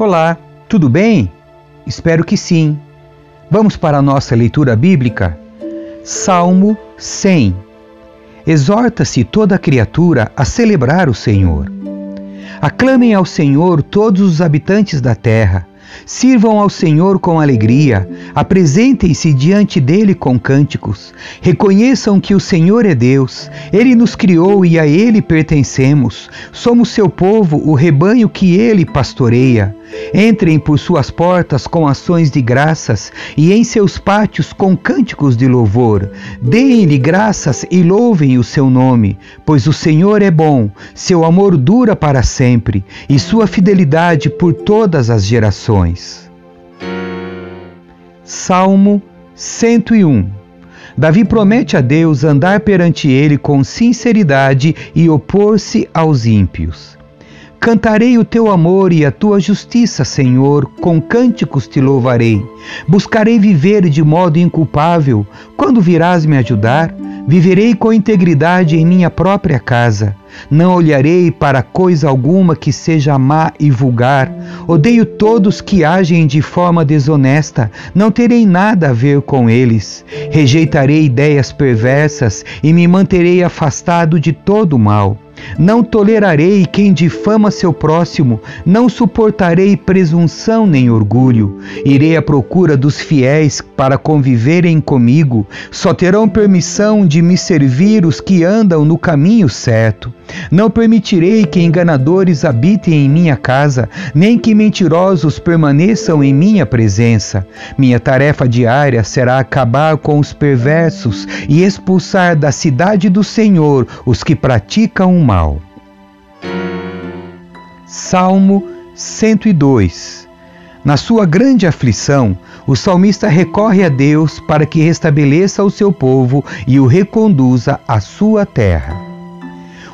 Olá, tudo bem? Espero que sim. Vamos para a nossa leitura bíblica? Salmo 100. Exorta-se toda criatura a celebrar o Senhor. Aclamem ao Senhor todos os habitantes da terra. Sirvam ao Senhor com alegria, apresentem-se diante dele com cânticos. Reconheçam que o Senhor é Deus, ele nos criou e a ele pertencemos. Somos seu povo, o rebanho que ele pastoreia. Entrem por suas portas com ações de graças e em seus pátios com cânticos de louvor. Deem-lhe graças e louvem o seu nome, pois o Senhor é bom, seu amor dura para sempre e sua fidelidade por todas as gerações. Salmo 101 Davi promete a Deus andar perante ele com sinceridade e opor-se aos ímpios. Cantarei o teu amor e a tua justiça, Senhor, com cânticos te louvarei. Buscarei viver de modo inculpável. Quando virás me ajudar, viverei com integridade em minha própria casa. Não olharei para coisa alguma que seja má e vulgar. Odeio todos que agem de forma desonesta. Não terei nada a ver com eles. Rejeitarei ideias perversas e me manterei afastado de todo o mal. Não tolerarei quem difama seu próximo, não suportarei presunção nem orgulho. Irei à procura dos fiéis para conviverem comigo. Só terão permissão de me servir os que andam no caminho certo. Não permitirei que enganadores habitem em minha casa, nem que mentirosos permaneçam em minha presença. Minha tarefa diária será acabar com os perversos e expulsar da cidade do Senhor os que praticam o mal. Salmo 102 Na sua grande aflição, o salmista recorre a Deus para que restabeleça o seu povo e o reconduza à sua terra.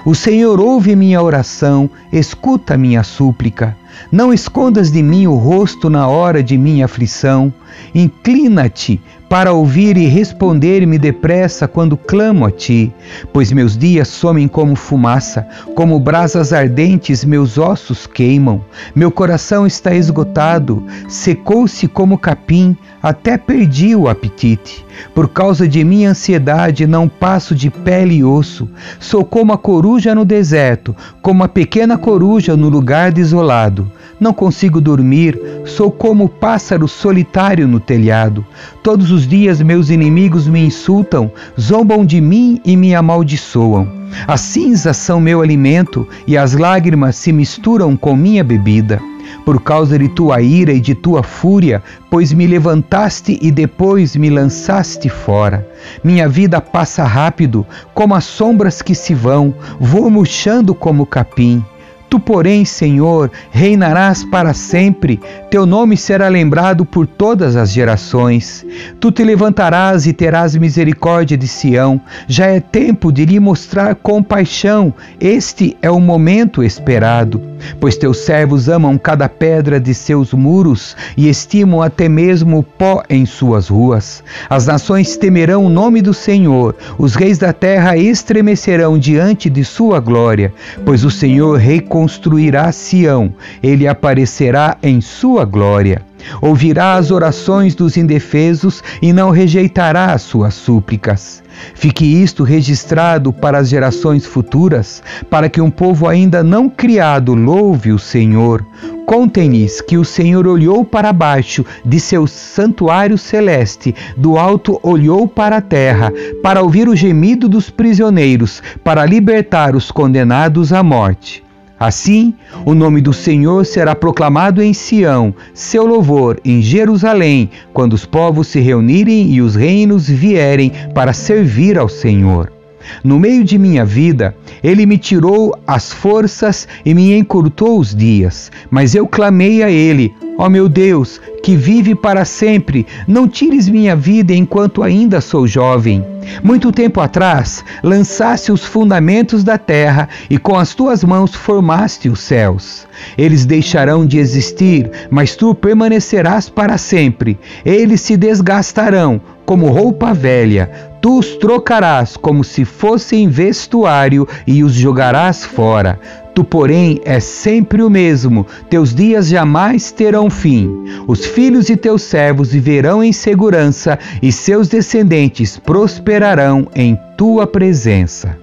O Senhor ouve minha oração, escuta minha súplica. Não escondas de mim o rosto na hora de minha aflição. Inclina-te para ouvir e responder-me depressa quando clamo a ti, pois meus dias somem como fumaça, como brasas ardentes meus ossos queimam. Meu coração está esgotado, secou-se como capim, até perdi o apetite. Por causa de minha ansiedade, não passo de pele e osso. Sou como a coruja no deserto, como a pequena coruja no lugar desolado. Não consigo dormir, sou como o pássaro solitário no telhado. Todos os dias meus inimigos me insultam, zombam de mim e me amaldiçoam. As cinzas são meu alimento e as lágrimas se misturam com minha bebida por causa de tua ira e de tua fúria, pois me levantaste e depois me lançaste fora. Minha vida passa rápido, como as sombras que se vão, vou murchando como capim. Tu, porém, Senhor, reinarás para sempre, teu nome será lembrado por todas as gerações. Tu te levantarás e terás misericórdia de Sião. Já é tempo de lhe mostrar compaixão. Este é o momento esperado. Pois teus servos amam cada pedra de seus muros e estimam até mesmo o pó em suas ruas. As nações temerão o nome do Senhor, os reis da terra estremecerão diante de sua glória, pois o Senhor reconstruirá Sião, ele aparecerá em sua glória. Ouvirá as orações dos indefesos e não rejeitará as suas súplicas. Fique isto registrado para as gerações futuras, para que um povo ainda não criado louve o Senhor. Contem-lhes que o Senhor olhou para baixo de seu santuário celeste, do alto olhou para a terra, para ouvir o gemido dos prisioneiros, para libertar os condenados à morte. Assim, o nome do Senhor será proclamado em Sião, seu louvor em Jerusalém, quando os povos se reunirem e os reinos vierem para servir ao Senhor. No meio de minha vida, ele me tirou as forças e me encurtou os dias, mas eu clamei a ele: Ó oh meu Deus, que vive para sempre, não tires minha vida enquanto ainda sou jovem. Muito tempo atrás, lançaste os fundamentos da terra e com as tuas mãos formaste os céus. Eles deixarão de existir, mas tu permanecerás para sempre. Eles se desgastarão, como roupa velha, tu os trocarás como se fossem vestuário e os jogarás fora. Tu, porém, és sempre o mesmo, teus dias jamais terão fim. Os filhos de teus servos viverão em segurança e seus descendentes prosperarão em tua presença.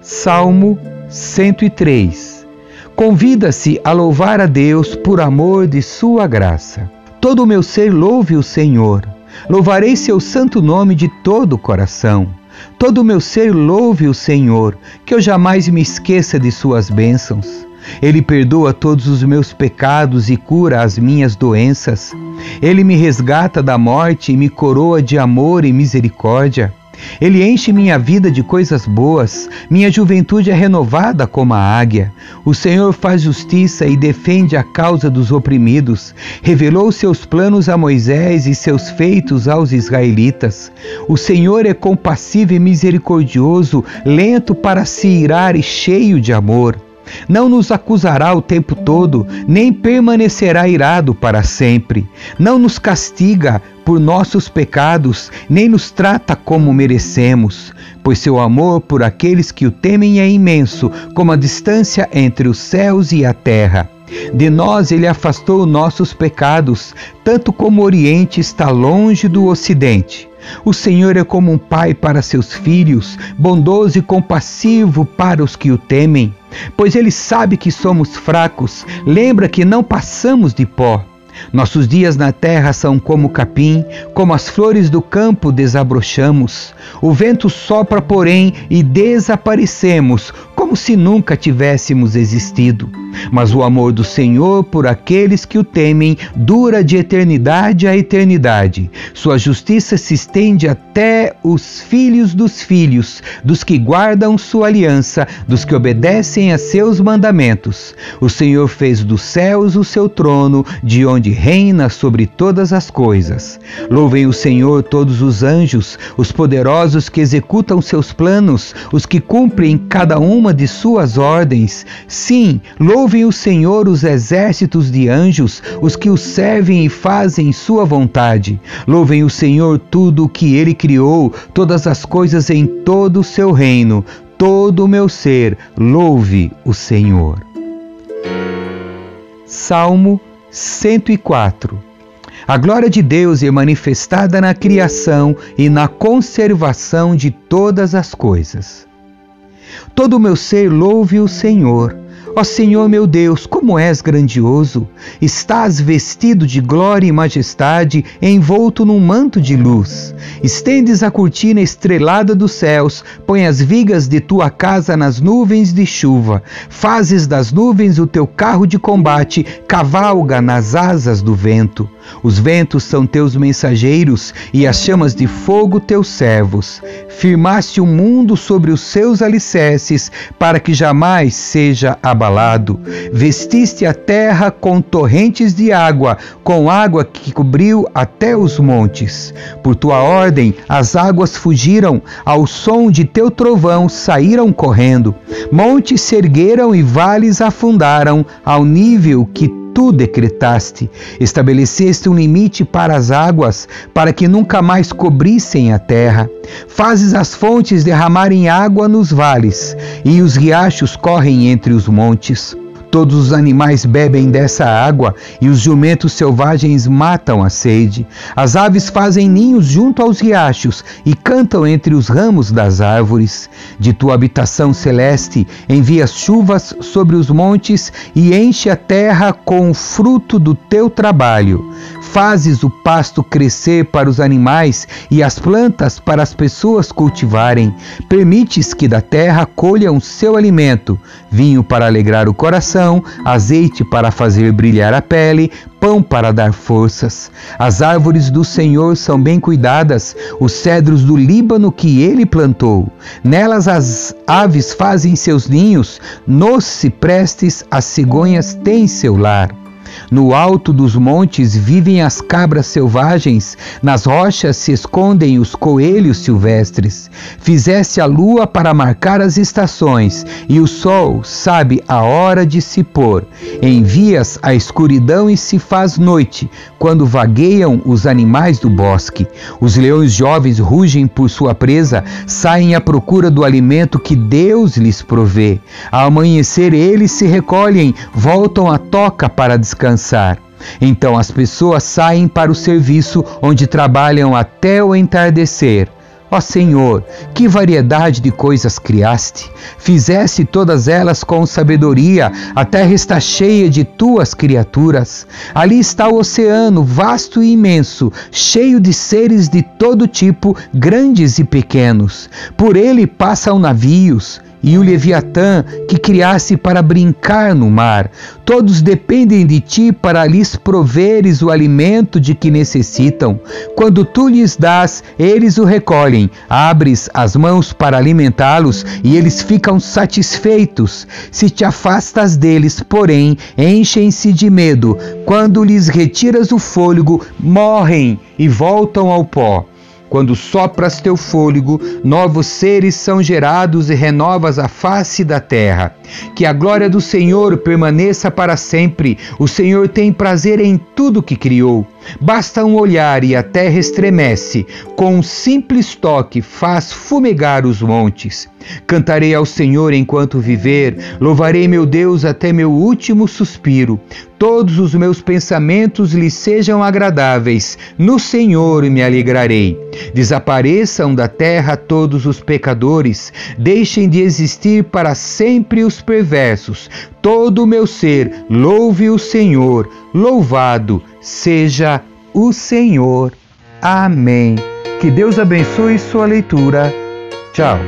Salmo 103 Convida-se a louvar a Deus por amor de sua graça. Todo o meu ser louve o Senhor. Louvarei seu santo nome de todo o coração. Todo o meu ser louve o Senhor, que eu jamais me esqueça de suas bênçãos. Ele perdoa todos os meus pecados e cura as minhas doenças. Ele me resgata da morte e me coroa de amor e misericórdia. Ele enche minha vida de coisas boas, minha juventude é renovada como a águia. O Senhor faz justiça e defende a causa dos oprimidos. Revelou seus planos a Moisés e seus feitos aos israelitas. O Senhor é compassivo e misericordioso, lento para se irar e cheio de amor. Não nos acusará o tempo todo, nem permanecerá irado para sempre. Não nos castiga por nossos pecados, nem nos trata como merecemos, pois seu amor por aqueles que o temem é imenso, como a distância entre os céus e a terra. De nós ele afastou nossos pecados, tanto como o Oriente está longe do Ocidente. O Senhor é como um pai para seus filhos, bondoso e compassivo para os que o temem. Pois ele sabe que somos fracos, lembra que não passamos de pó. Nossos dias na terra são como capim, como as flores do campo desabrochamos. O vento sopra, porém, e desaparecemos, como se nunca tivéssemos existido. Mas o amor do Senhor por aqueles que o temem dura de eternidade a eternidade. Sua justiça se estende até os filhos dos filhos, dos que guardam sua aliança, dos que obedecem a seus mandamentos. O Senhor fez dos céus o seu trono, de onde reina sobre todas as coisas. Louvem o Senhor todos os anjos, os poderosos que executam seus planos, os que cumprem cada uma de suas ordens. Sim, louvem o Senhor os exércitos de anjos, os que o servem e fazem sua vontade. Louvem o Senhor tudo o que ele criou, todas as coisas em todo o seu reino. Todo o meu ser, louve o Senhor. Salmo 104 a glória de Deus é manifestada na criação e na conservação de todas as coisas. Todo o meu ser louve o Senhor. Ó Senhor meu Deus, como és grandioso! Estás vestido de glória e majestade, envolto num manto de luz. Estendes a cortina estrelada dos céus, põe as vigas de tua casa nas nuvens de chuva. Fazes das nuvens o teu carro de combate, cavalga nas asas do vento. Os ventos são teus mensageiros e as chamas de fogo teus servos. Firmaste o mundo sobre os seus alicerces, para que jamais seja abalado. Vestiste a terra com torrentes de água, com água que cobriu até os montes. Por tua ordem, as águas fugiram, ao som de teu trovão saíram correndo. Montes se ergueram e vales afundaram, ao nível que tu decretaste. Estabeleceste um limite para as águas, para que nunca mais cobrissem a terra. Fazes as fontes derramarem água nos vales, e os riachos correm entre os montes. Todos os animais bebem dessa água e os jumentos selvagens matam a sede. As aves fazem ninhos junto aos riachos e cantam entre os ramos das árvores. De tua habitação celeste envias chuvas sobre os montes e enche a terra com o fruto do teu trabalho. Fazes o pasto crescer para os animais e as plantas para as pessoas cultivarem. Permites que da terra colham seu alimento, vinho para alegrar o coração, azeite para fazer brilhar a pele, pão para dar forças. As árvores do Senhor são bem cuidadas, os cedros do Líbano que ele plantou. Nelas as aves fazem seus ninhos, nos ciprestes as cegonhas têm seu lar. No alto dos montes vivem as cabras selvagens, nas rochas se escondem os coelhos silvestres. Fizeste a lua para marcar as estações, e o sol sabe a hora de se pôr. Envias a escuridão e se faz noite, quando vagueiam os animais do bosque. Os leões jovens rugem por sua presa, saem à procura do alimento que Deus lhes provê. Ao amanhecer eles se recolhem, voltam à toca para descansar. Então as pessoas saem para o serviço onde trabalham até o entardecer. Ó Senhor, que variedade de coisas criaste! Fizeste todas elas com sabedoria, a terra está cheia de tuas criaturas. Ali está o oceano, vasto e imenso, cheio de seres de todo tipo, grandes e pequenos. Por ele passam navios e o Leviatã que criasse para brincar no mar. Todos dependem de ti para lhes proveres o alimento de que necessitam. Quando tu lhes dás, eles o recolhem. Abres as mãos para alimentá-los e eles ficam satisfeitos. Se te afastas deles, porém, enchem-se de medo. Quando lhes retiras o fôlego, morrem e voltam ao pó. Quando sopras teu fôlego, novos seres são gerados e renovas a face da terra. Que a glória do Senhor permaneça para sempre. O Senhor tem prazer em tudo que criou. Basta um olhar e a terra estremece. Com um simples toque faz fumegar os montes. Cantarei ao Senhor enquanto viver, louvarei meu Deus até meu último suspiro. Todos os meus pensamentos lhe sejam agradáveis. No Senhor me alegrarei. Desapareçam da terra todos os pecadores, deixem de existir para sempre os perversos. Todo o meu ser louve o Senhor. Louvado seja o Senhor. Amém. Que Deus abençoe sua leitura. Tchau.